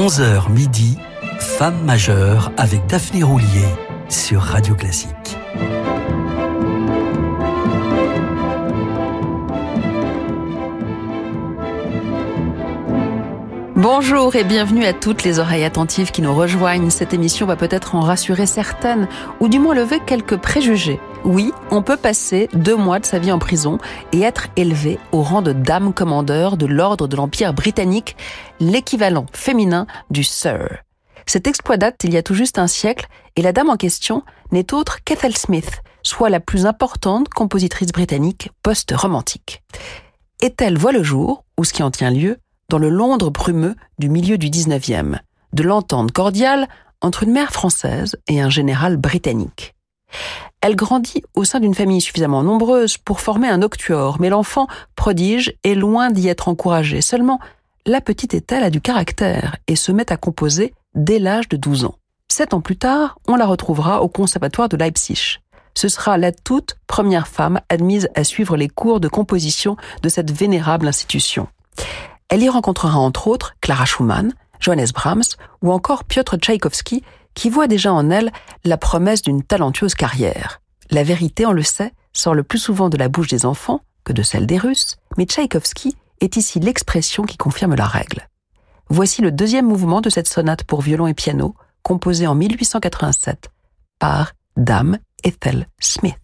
11h midi, Femme majeure avec Daphné Roulier sur Radio Classique. Bonjour et bienvenue à toutes les oreilles attentives qui nous rejoignent. Cette émission va peut-être en rassurer certaines, ou du moins lever quelques préjugés. Oui, on peut passer deux mois de sa vie en prison et être élevé au rang de dame commandeur de l'ordre de l'Empire britannique, l'équivalent féminin du Sir. Cet exploit date il y a tout juste un siècle et la dame en question n'est autre qu'Ethel Smith, soit la plus importante compositrice britannique post-romantique. Ethel voit le jour, ou ce qui en tient lieu, dans le Londres brumeux du milieu du 19e, de l'entente cordiale entre une mère française et un général britannique. Elle grandit au sein d'une famille suffisamment nombreuse pour former un octuor, mais l'enfant prodige est loin d'y être encouragé. Seulement, la petite Ethel a du caractère et se met à composer dès l'âge de 12 ans. Sept ans plus tard, on la retrouvera au conservatoire de Leipzig. Ce sera la toute première femme admise à suivre les cours de composition de cette vénérable institution. Elle y rencontrera entre autres Clara Schumann, Johannes Brahms ou encore Piotr Tchaïkovski, qui voit déjà en elle la promesse d'une talentueuse carrière. La vérité, on le sait, sort le plus souvent de la bouche des enfants que de celle des Russes, mais Tchaïkovski est ici l'expression qui confirme la règle. Voici le deuxième mouvement de cette sonate pour violon et piano, composée en 1887 par Dame Ethel Smith.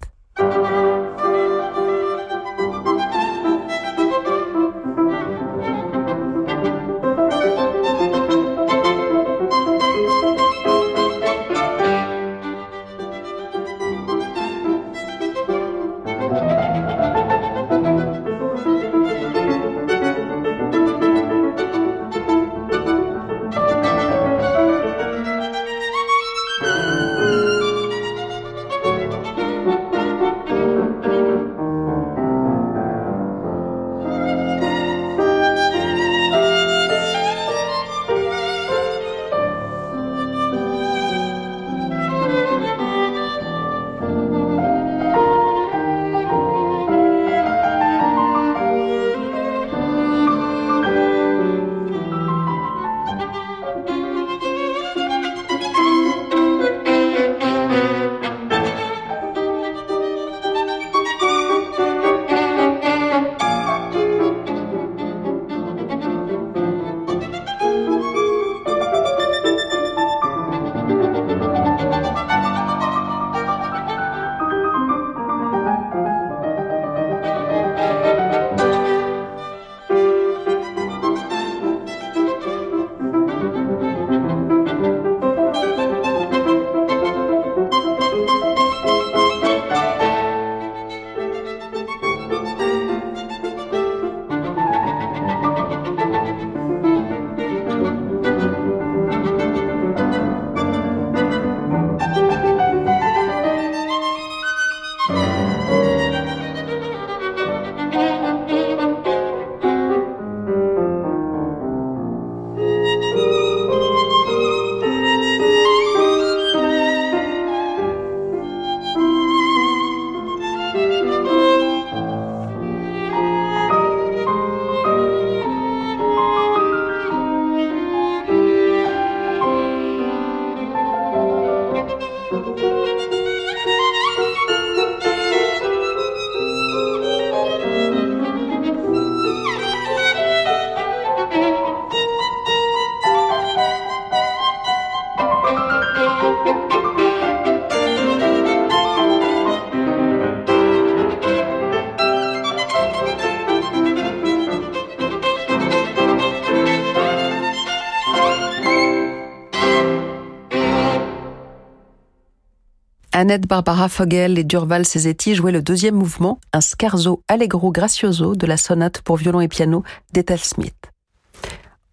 Annette Barbara Fogel et Durval Cesetti jouaient le deuxième mouvement, un scherzo allegro gracioso de la sonate pour violon et piano d'Ethel Smith.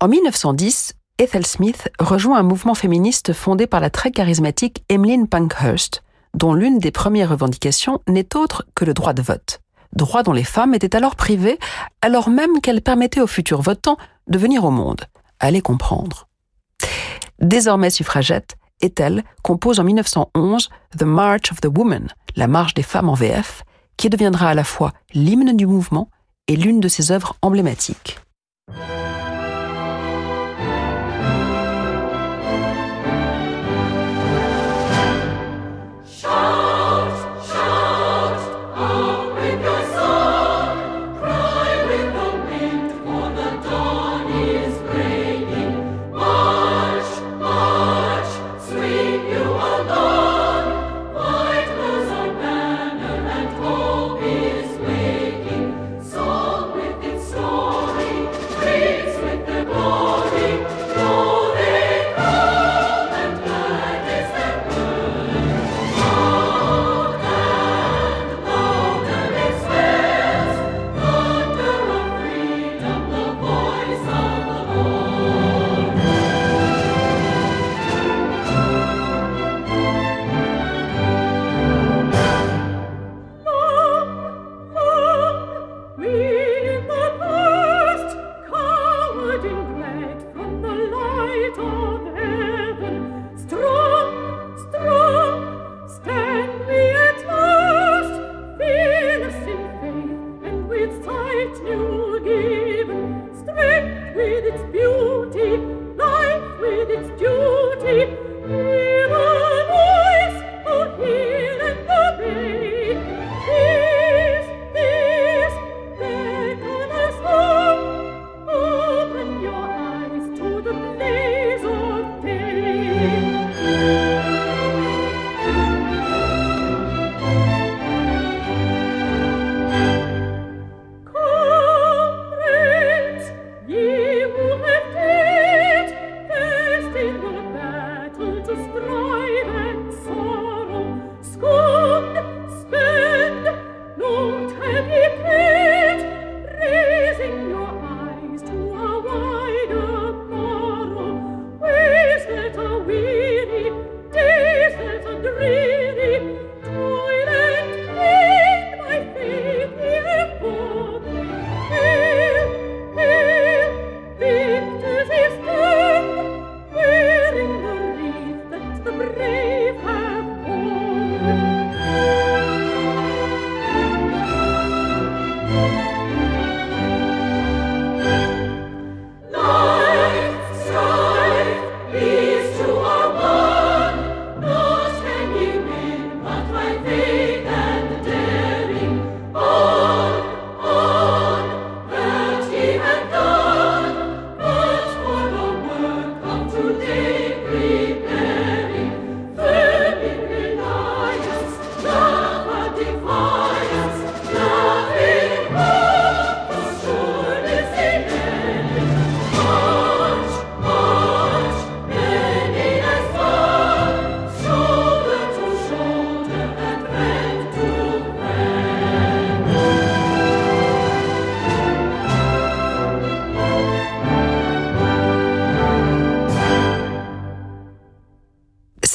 En 1910, Ethel Smith rejoint un mouvement féministe fondé par la très charismatique Emmeline Pankhurst, dont l'une des premières revendications n'est autre que le droit de vote. Droit dont les femmes étaient alors privées, alors même qu'elles permettaient aux futurs votants de venir au monde. Allez comprendre. Désormais suffragette, Ethel compose en 1911 The March of the Woman, la marche des femmes en VF, qui deviendra à la fois l'hymne du mouvement et l'une de ses œuvres emblématiques.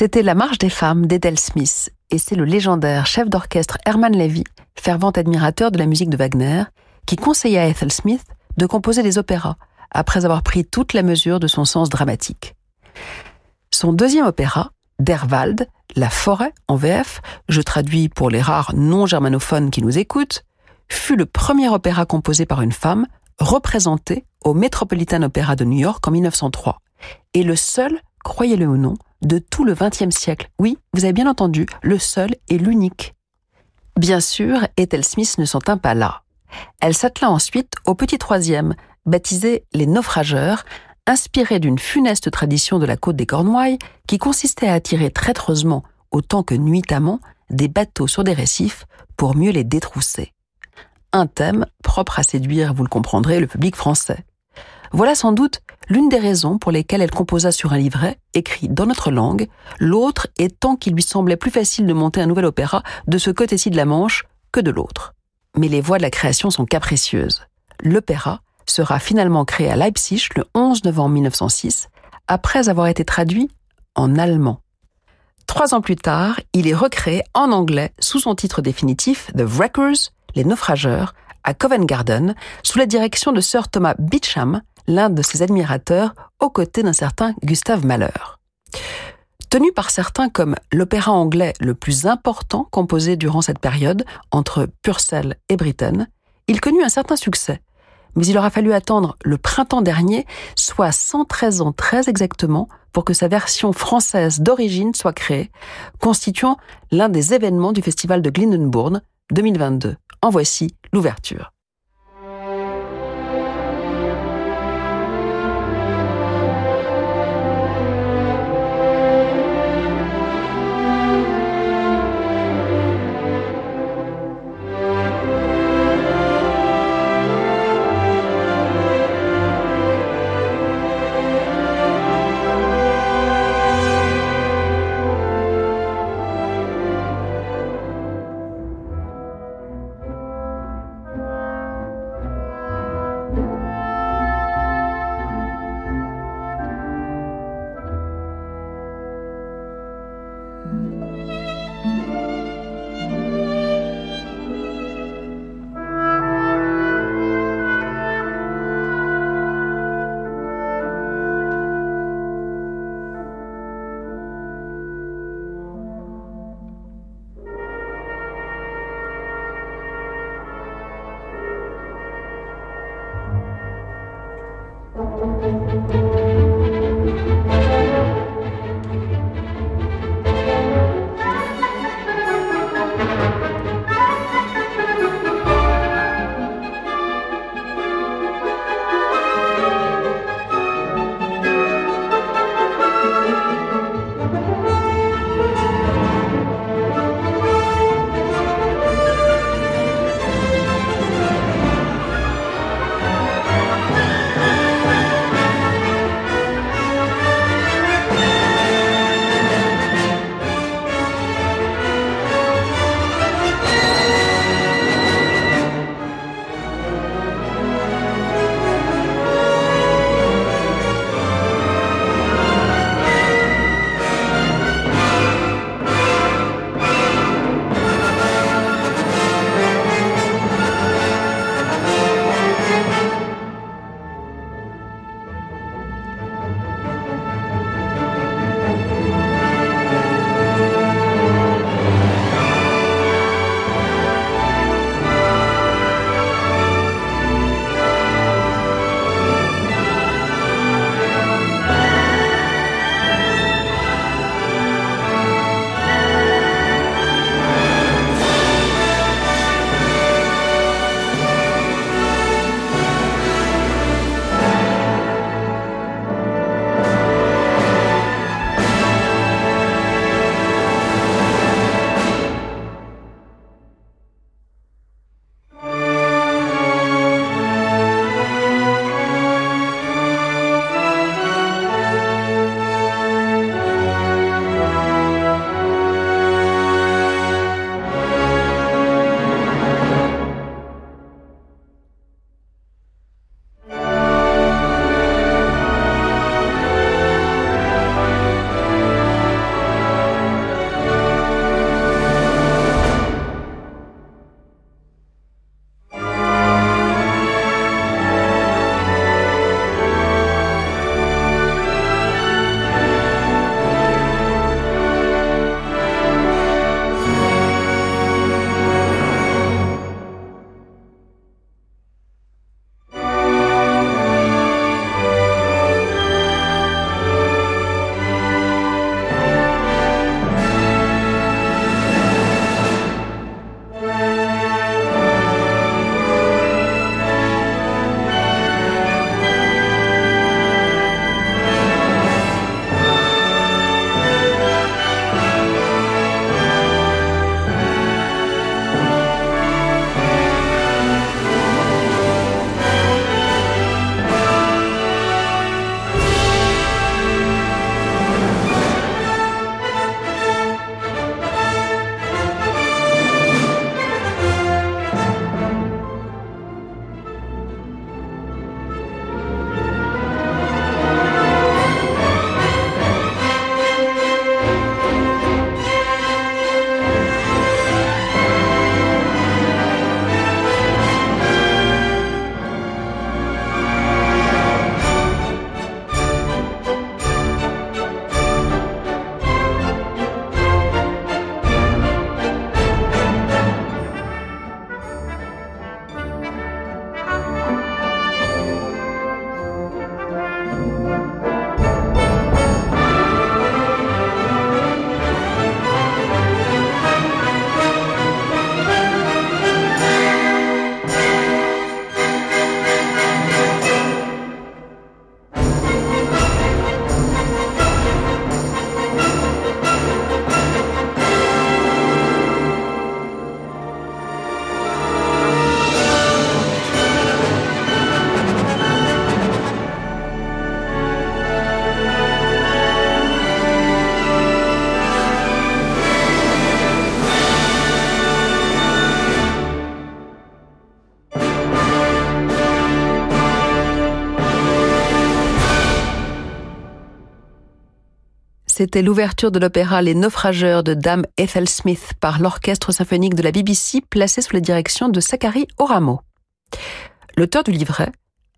C'était La Marche des femmes d'Edel Smith, et c'est le légendaire chef d'orchestre Herman Levy, fervent admirateur de la musique de Wagner, qui conseilla à Ethel Smith de composer des opéras, après avoir pris toute la mesure de son sens dramatique. Son deuxième opéra, Derwald, La forêt en VF, je traduis pour les rares non-germanophones qui nous écoutent, fut le premier opéra composé par une femme, représenté au Metropolitan Opera de New York en 1903, et le seul, croyez-le ou non, de tout le XXe siècle. Oui, vous avez bien entendu, le seul et l'unique. Bien sûr, Ethel Smith ne s'en tint pas là. Elle s'attela ensuite au petit troisième, baptisé Les Naufrageurs, inspiré d'une funeste tradition de la côte des Cornouailles qui consistait à attirer traîtreusement, autant que nuitamment, des bateaux sur des récifs pour mieux les détrousser. Un thème propre à séduire, vous le comprendrez, le public français. Voilà sans doute l'une des raisons pour lesquelles elle composa sur un livret, écrit dans notre langue, l'autre étant qu'il lui semblait plus facile de monter un nouvel opéra de ce côté-ci de la Manche que de l'autre. Mais les voies de la création sont capricieuses. L'opéra sera finalement créé à Leipzig le 11 novembre 1906, après avoir été traduit en allemand. Trois ans plus tard, il est recréé en anglais sous son titre définitif The Wreckers, les naufrageurs, à Covent Garden, sous la direction de Sir Thomas Beecham, l'un de ses admirateurs, aux côtés d'un certain Gustave Mahler. Tenu par certains comme l'opéra anglais le plus important composé durant cette période, entre Purcell et Britten, il connut un certain succès. Mais il aura fallu attendre le printemps dernier, soit 113 ans très exactement, pour que sa version française d'origine soit créée, constituant l'un des événements du festival de Glyndebourne 2022. En voici l'ouverture. C'était l'ouverture de l'opéra Les Naufrageurs de Dame Ethel Smith par l'Orchestre symphonique de la BBC placé sous la direction de Zachary Oramo. L'auteur du livret,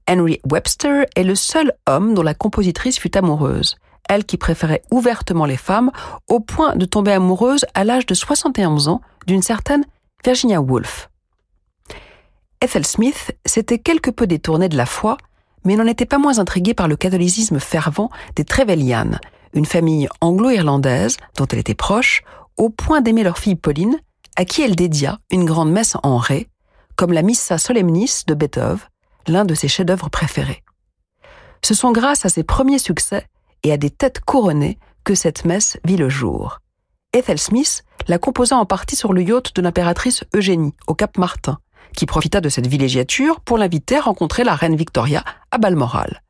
Henry Webster, est le seul homme dont la compositrice fut amoureuse. Elle qui préférait ouvertement les femmes au point de tomber amoureuse à l'âge de 71 ans d'une certaine Virginia Woolf. Ethel Smith s'était quelque peu détournée de la foi, mais n'en était pas moins intrigué par le catholicisme fervent des Trevelyan, une famille anglo-irlandaise dont elle était proche, au point d'aimer leur fille Pauline, à qui elle dédia une grande messe en ré, comme la Missa Solemnis de Beethoven, l'un de ses chefs-d'œuvre préférés. Ce sont grâce à ses premiers succès et à des têtes couronnées que cette messe vit le jour. Ethel Smith la composa en partie sur le yacht de l'impératrice Eugénie, au Cap Martin, qui profita de cette villégiature pour l'inviter à rencontrer la reine Victoria à Balmoral.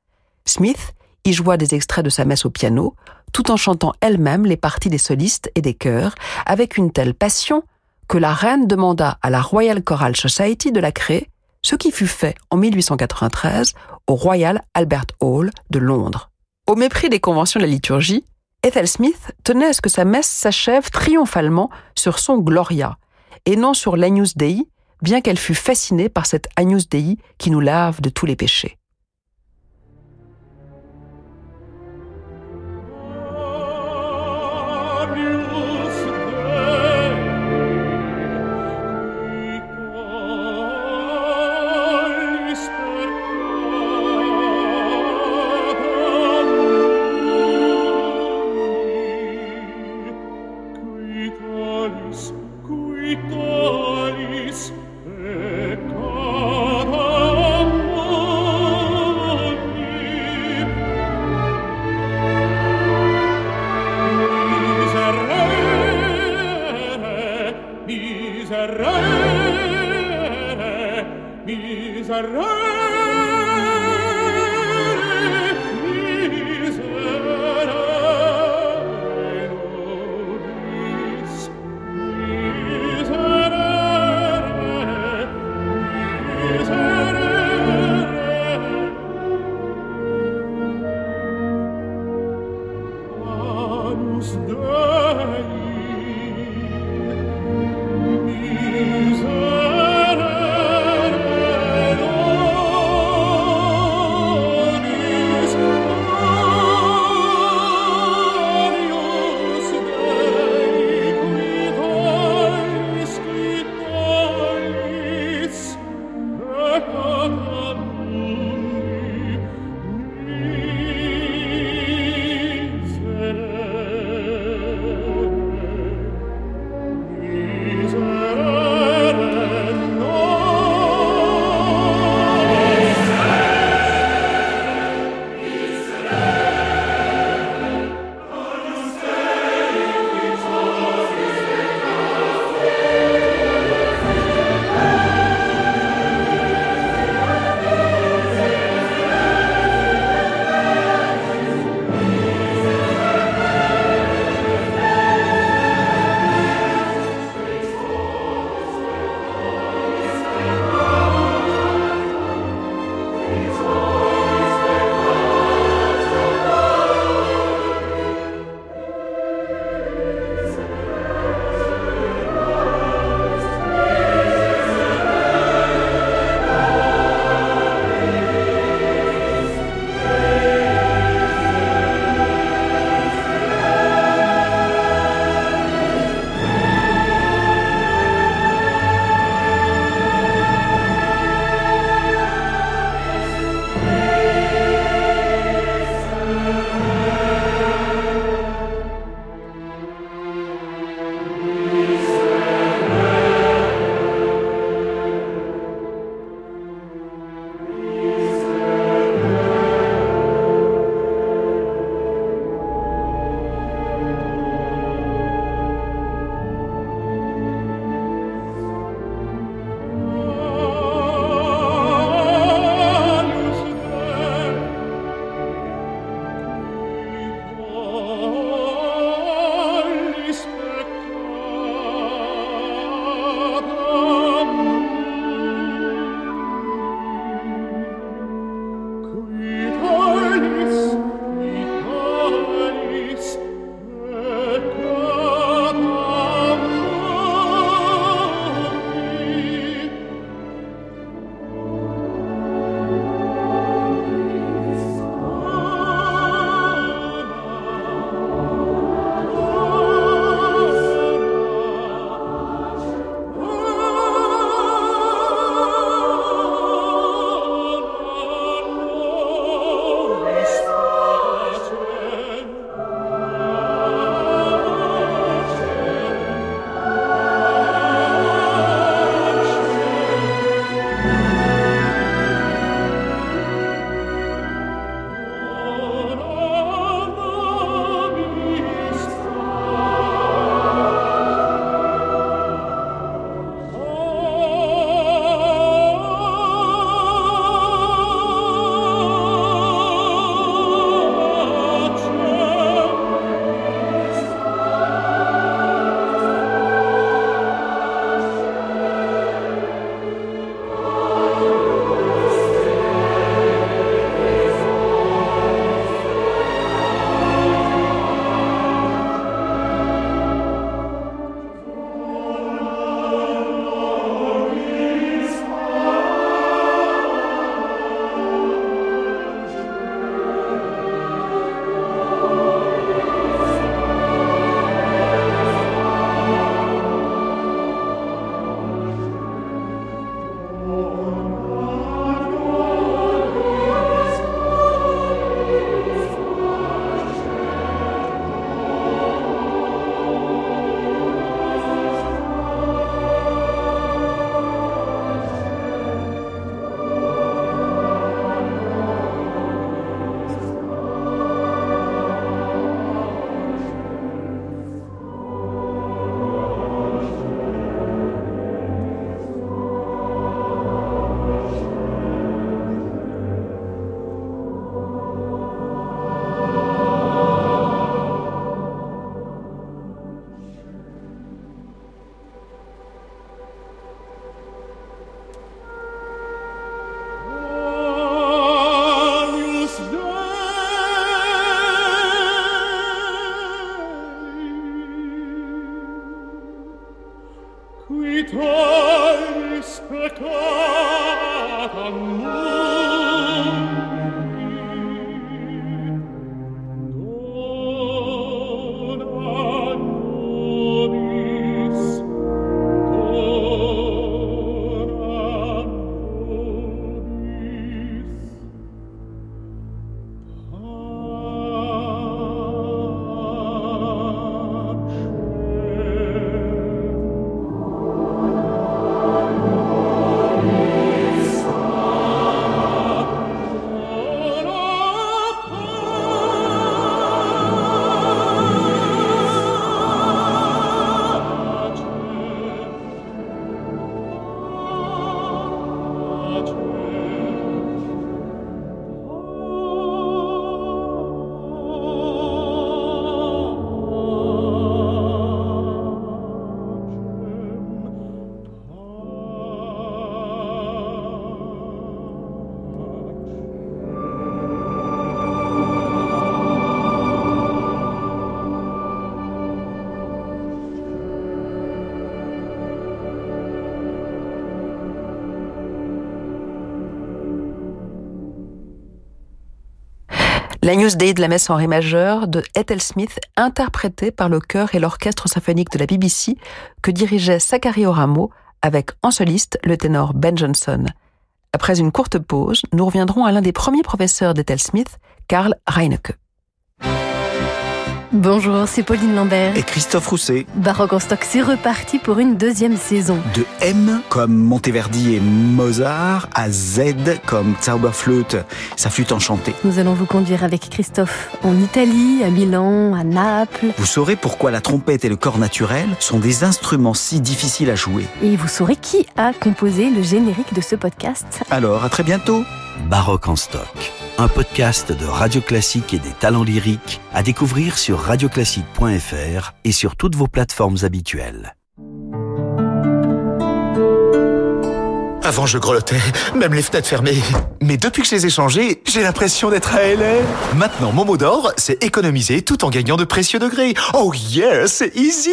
Smith y joua des extraits de sa messe au piano, tout en chantant elle-même les parties des solistes et des chœurs, avec une telle passion que la reine demanda à la Royal Choral Society de la créer, ce qui fut fait en 1893 au Royal Albert Hall de Londres. Au mépris des conventions de la liturgie, Ethel Smith tenait à ce que sa messe s'achève triomphalement sur son Gloria, et non sur l'Agnus Dei, bien qu'elle fût fascinée par cet Agnus Dei qui nous lave de tous les péchés. La News Day de la messe en ré majeur de Ethel Smith, interprétée par le chœur et l'orchestre symphonique de la BBC, que dirigeait Zachary Oramo, avec en soliste le ténor Ben Johnson. Après une courte pause, nous reviendrons à l'un des premiers professeurs d'Ethel Smith, Karl Reinecke. Bonjour, c'est Pauline Lambert. Et Christophe Rousset. Baroque en stock, c'est reparti pour une deuxième saison. De M comme Monteverdi et Mozart à Z comme Zauberflöte, sa flûte enchantée. Nous allons vous conduire avec Christophe en Italie, à Milan, à Naples. Vous saurez pourquoi la trompette et le corps naturel sont des instruments si difficiles à jouer. Et vous saurez qui a composé le générique de ce podcast. Alors, à très bientôt. Baroque en stock un podcast de Radio Classique et des talents lyriques à découvrir sur radioclassique.fr et sur toutes vos plateformes habituelles. Avant, je grelottais, même les fenêtres fermées. Mais depuis que je les ai changées, j'ai l'impression d'être à LA. Maintenant, mon mot d'ordre, c'est économiser tout en gagnant de précieux degrés. Oh yeah, c'est easy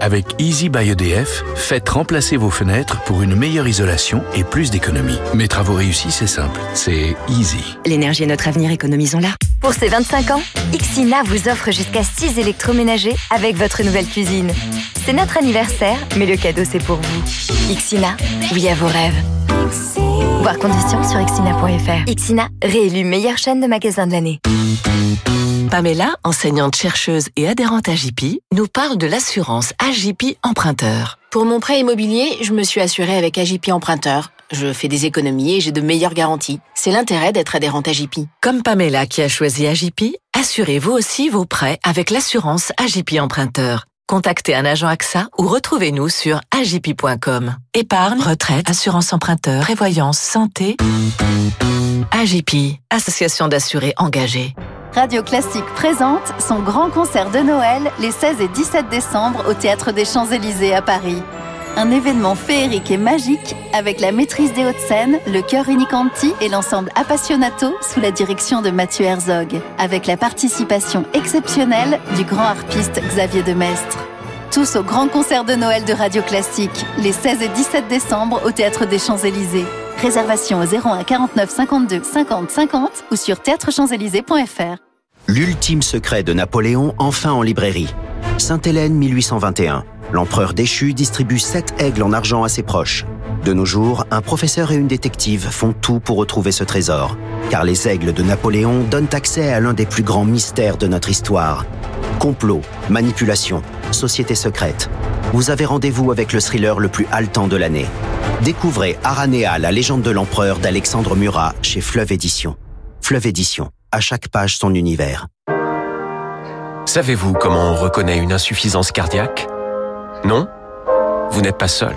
Avec Easy by EDF, faites remplacer vos fenêtres pour une meilleure isolation et plus d'économie. Mes travaux réussis, c'est simple, c'est easy. L'énergie est notre avenir, économisons-la. Pour ces 25 ans, Xina vous offre jusqu'à 6 électroménagers avec votre nouvelle cuisine. C'est notre anniversaire, mais le cadeau c'est pour vous. Xina, oui à vos rêves. Voir conditions sur xina.fr. Xina, réélu meilleure chaîne de magasins de l'année. Pamela, enseignante chercheuse et adhérente à JP, nous parle de l'assurance AJP emprunteur. Pour mon prêt immobilier, je me suis assurée avec AJP emprunteur. Je fais des économies et j'ai de meilleures garanties. C'est l'intérêt d'être adhérente à JP. Comme Pamela qui a choisi AJP, assurez-vous aussi vos prêts avec l'assurance AJP emprunteur. Contactez un agent AXA ou retrouvez-nous sur agip.com. Épargne, retraite, assurance emprunteur, prévoyance, santé. AGP, association d'assurés engagés. Radio Classique présente son grand concert de Noël les 16 et 17 décembre au Théâtre des Champs-Élysées à Paris. Un événement féerique et magique avec la maîtrise des Hauts-de-Seine, le chœur Unicanti et l'ensemble Appassionato sous la direction de Mathieu Herzog, avec la participation exceptionnelle du grand harpiste Xavier Demestre. Tous au grand concert de Noël de Radio Classique, les 16 et 17 décembre au Théâtre des Champs-Élysées. Réservation au 01 49 52 50 50 ou sur théâtrechamps-élysées.fr. L'ultime secret de Napoléon enfin en librairie. Sainte-Hélène 1821. L'empereur déchu distribue sept aigles en argent à ses proches. De nos jours, un professeur et une détective font tout pour retrouver ce trésor. Car les aigles de Napoléon donnent accès à l'un des plus grands mystères de notre histoire. Complot, manipulation, société secrète. Vous avez rendez-vous avec le thriller le plus haletant de l'année. Découvrez Aranea, la légende de l'empereur d'Alexandre Murat chez Fleuve Édition. Fleuve Édition, à chaque page son univers. Savez-vous comment on reconnaît une insuffisance cardiaque? Non Vous n'êtes pas seul.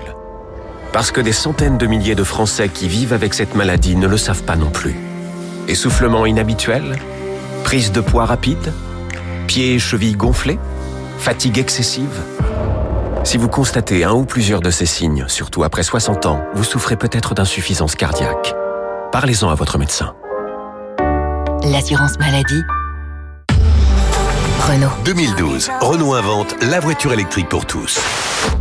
Parce que des centaines de milliers de Français qui vivent avec cette maladie ne le savent pas non plus. Essoufflement inhabituel Prise de poids rapide Pieds et chevilles gonflés Fatigue excessive Si vous constatez un ou plusieurs de ces signes, surtout après 60 ans, vous souffrez peut-être d'insuffisance cardiaque. Parlez-en à votre médecin. L'assurance maladie Renault. 2012, Renault invente la voiture électrique pour tous.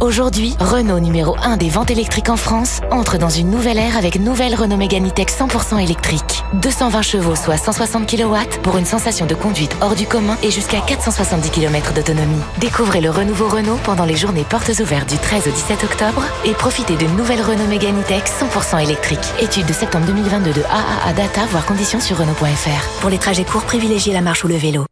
Aujourd'hui, Renault numéro 1 des ventes électriques en France entre dans une nouvelle ère avec nouvelle Renault Mégane E-Tech 100% électrique. 220 chevaux soit 160 kW pour une sensation de conduite hors du commun et jusqu'à 470 km d'autonomie. Découvrez le renouveau Renault pendant les journées portes ouvertes du 13 au 17 octobre et profitez d'une nouvelle Renault Mégane E-Tech 100% électrique. Étude de septembre 2022 de AAA Data, voire conditions sur Renault.fr. Pour les trajets courts, privilégiez la marche ou le vélo.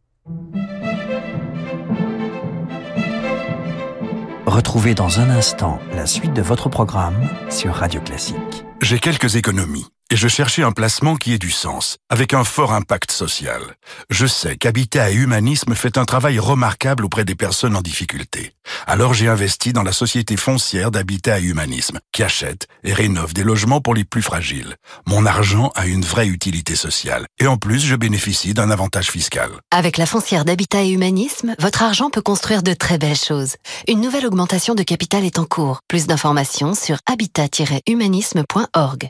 Retrouvez dans un instant la suite de votre programme sur Radio Classique. J'ai quelques économies et je cherchais un placement qui ait du sens, avec un fort impact social. Je sais qu'Habitat et Humanisme fait un travail remarquable auprès des personnes en difficulté. Alors j'ai investi dans la société foncière d'Habitat et Humanisme, qui achète et rénove des logements pour les plus fragiles. Mon argent a une vraie utilité sociale, et en plus je bénéficie d'un avantage fiscal. Avec la foncière d'Habitat et Humanisme, votre argent peut construire de très belles choses. Une nouvelle augmentation de capital est en cours. Plus d'informations sur habitat-humanisme.org.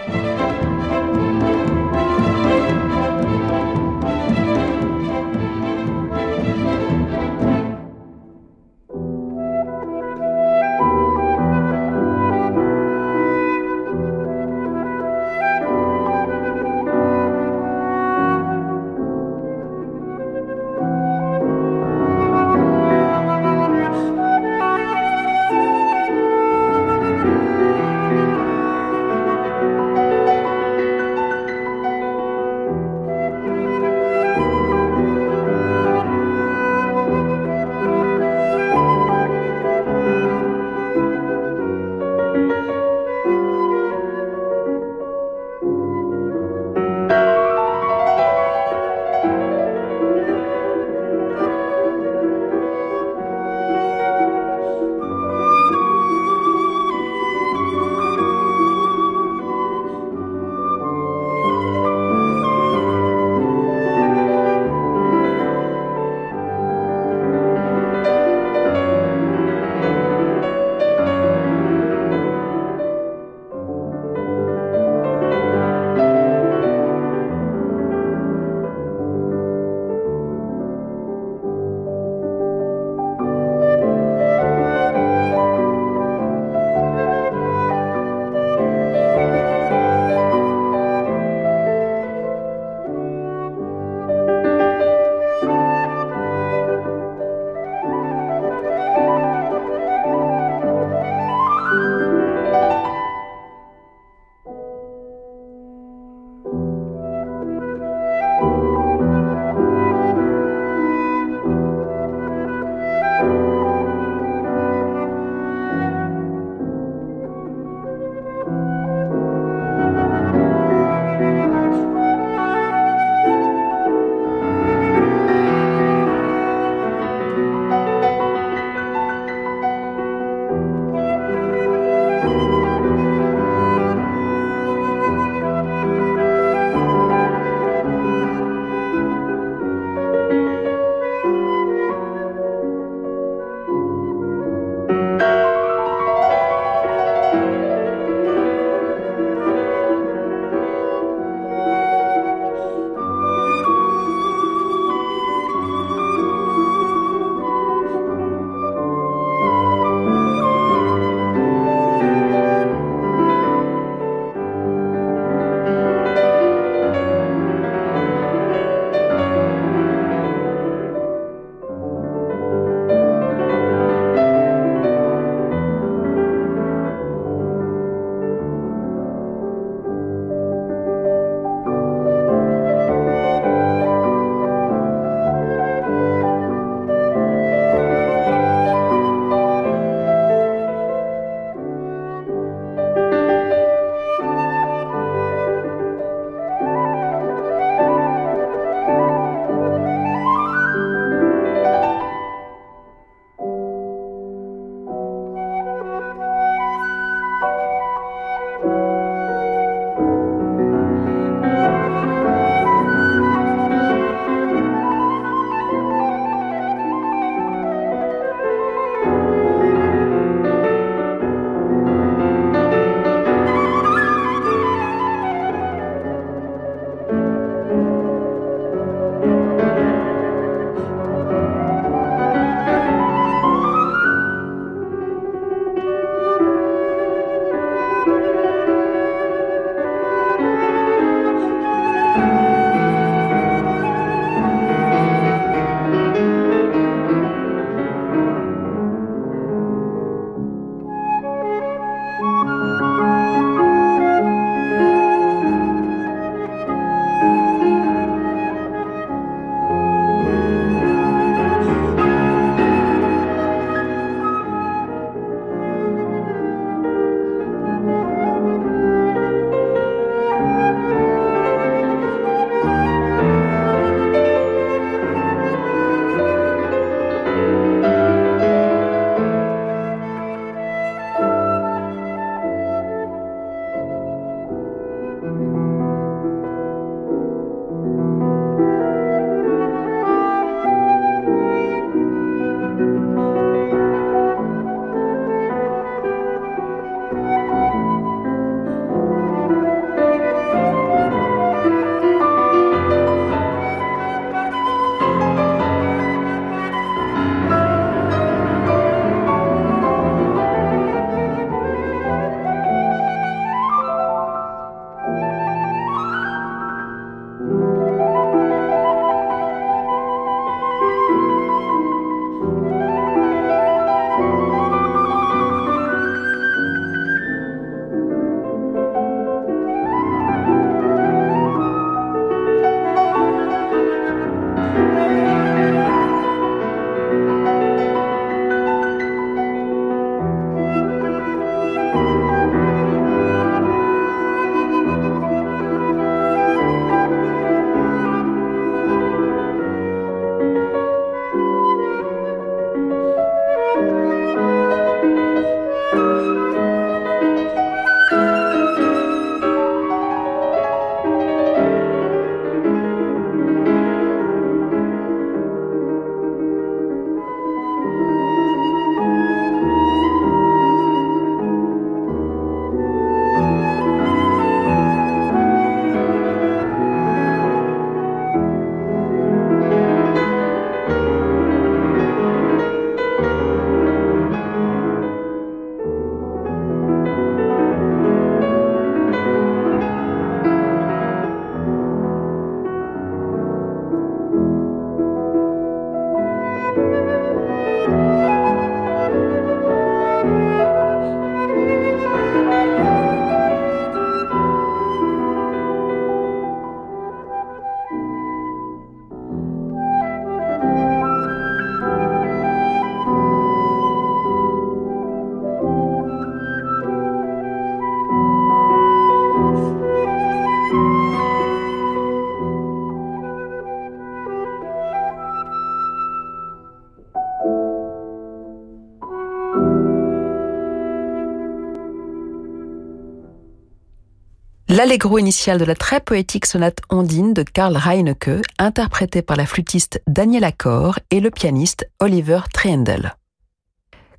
L'allegro initial de la très poétique sonate Ondine de Karl Reinecke, interprétée par la flûtiste Daniela Accor et le pianiste Oliver Triendel.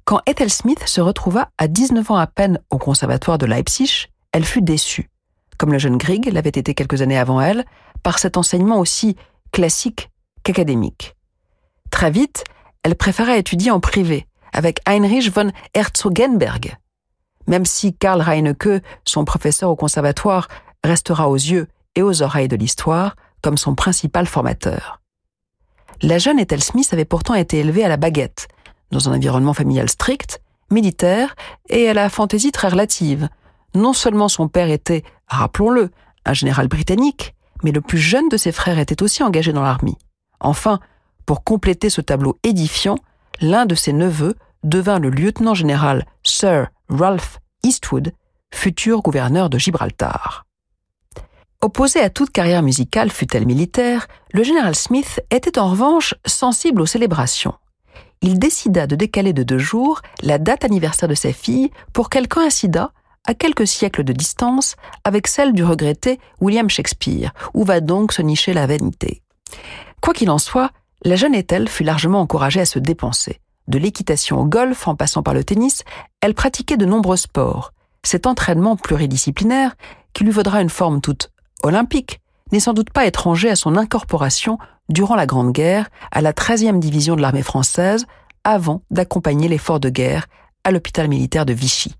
Quand Ethel Smith se retrouva à 19 ans à peine au conservatoire de Leipzig, elle fut déçue, comme le jeune Grieg l'avait été quelques années avant elle, par cet enseignement aussi classique qu'académique. Très vite, elle préféra étudier en privé, avec Heinrich von Herzogenberg, même si Karl Reinecke, son professeur au conservatoire, restera aux yeux et aux oreilles de l'histoire comme son principal formateur. La jeune Ethel Smith avait pourtant été élevée à la baguette, dans un environnement familial strict, militaire et à la fantaisie très relative. Non seulement son père était, rappelons-le, un général britannique, mais le plus jeune de ses frères était aussi engagé dans l'armée. Enfin, pour compléter ce tableau édifiant, l'un de ses neveux devint le lieutenant général Sir Ralph Eastwood, futur gouverneur de Gibraltar. Opposé à toute carrière musicale, fut-elle militaire, le général Smith était en revanche sensible aux célébrations. Il décida de décaler de deux jours la date anniversaire de sa fille pour qu'elle coïncidât, à quelques siècles de distance, avec celle du regretté William Shakespeare, où va donc se nicher la vanité. Quoi qu'il en soit, la jeune Ethel fut largement encouragée à se dépenser. De l'équitation au golf en passant par le tennis, elle pratiquait de nombreux sports. Cet entraînement pluridisciplinaire, qui lui vaudra une forme toute olympique, n'est sans doute pas étranger à son incorporation durant la Grande Guerre à la 13e division de l'armée française avant d'accompagner l'effort de guerre à l'hôpital militaire de Vichy.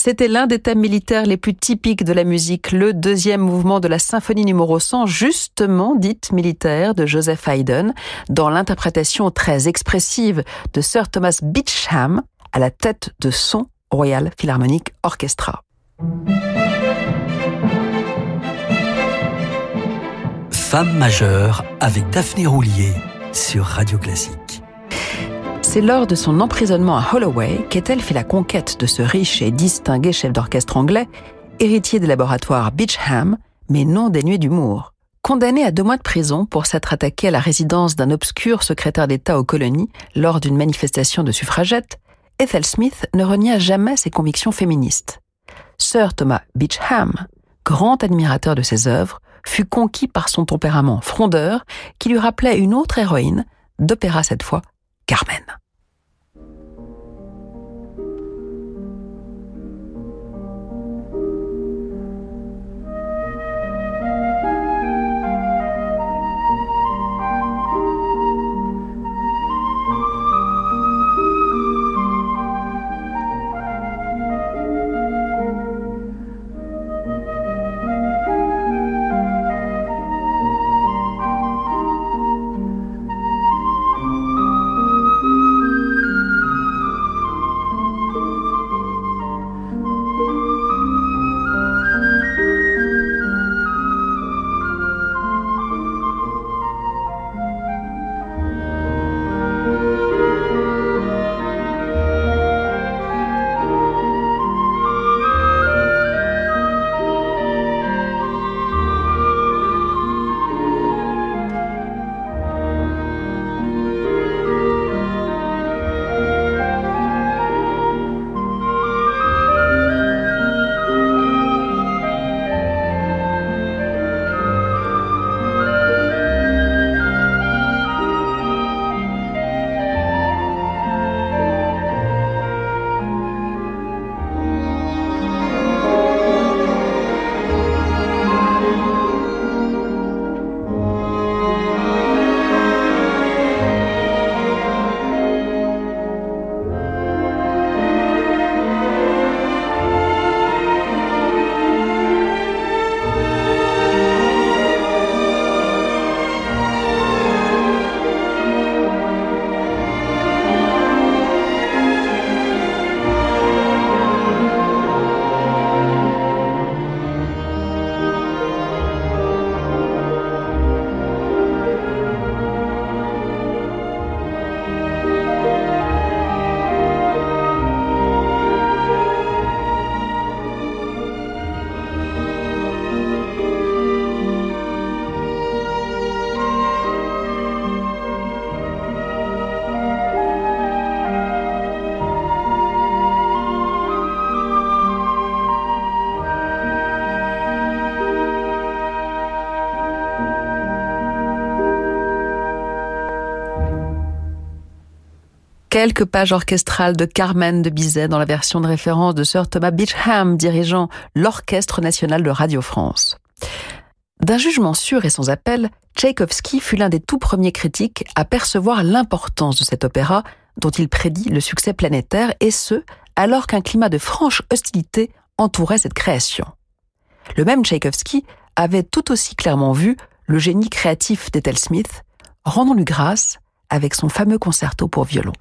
C'était l'un des thèmes militaires les plus typiques de la musique, le deuxième mouvement de la symphonie numéro 100, justement dite militaire de Joseph Haydn, dans l'interprétation très expressive de Sir Thomas Beecham à la tête de son Royal Philharmonic Orchestra. Femme majeure avec Daphné Roulier sur Radio Classique. C'est lors de son emprisonnement à Holloway qu'Ethel fait la conquête de ce riche et distingué chef d'orchestre anglais, héritier des laboratoires Beecham, mais non dénué d'humour. Condamné à deux mois de prison pour s'être attaqué à la résidence d'un obscur secrétaire d'État aux colonies lors d'une manifestation de suffragettes, Ethel Smith ne renia jamais ses convictions féministes. Sir Thomas Beecham, grand admirateur de ses œuvres, fut conquis par son tempérament frondeur qui lui rappelait une autre héroïne, d'opéra cette fois, Carmen. Quelques pages orchestrales de Carmen de Bizet dans la version de référence de Sir Thomas Beecham, dirigeant l'Orchestre national de Radio France. D'un jugement sûr et sans appel, Tchaïkovski fut l'un des tout premiers critiques à percevoir l'importance de cet opéra dont il prédit le succès planétaire, et ce, alors qu'un climat de franche hostilité entourait cette création. Le même Tchaïkovski avait tout aussi clairement vu le génie créatif d'Ethel Smith, rendons-lui grâce avec son fameux concerto pour violon.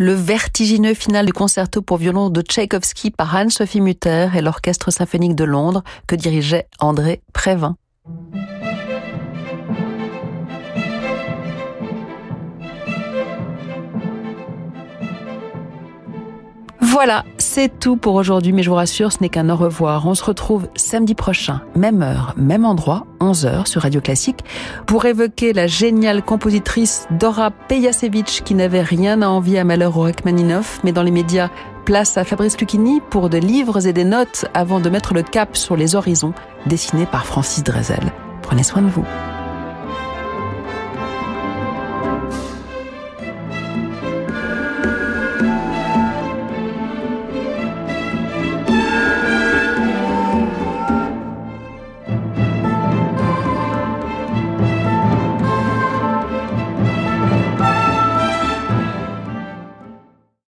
Le vertigineux final du concerto pour violon de Tchaïkovski par Anne-Sophie Mutter et l'Orchestre symphonique de Londres que dirigeait André Prévin. Voilà, c'est tout pour aujourd'hui, mais je vous rassure, ce n'est qu'un au revoir. On se retrouve samedi prochain, même heure, même endroit, 11h sur Radio Classique, pour évoquer la géniale compositrice Dora Pejasevich qui n'avait rien à envier à Malheur au mais dans les médias, place à Fabrice Lucchini pour de livres et des notes avant de mettre le cap sur les horizons dessinés par Francis Drezel. Prenez soin de vous.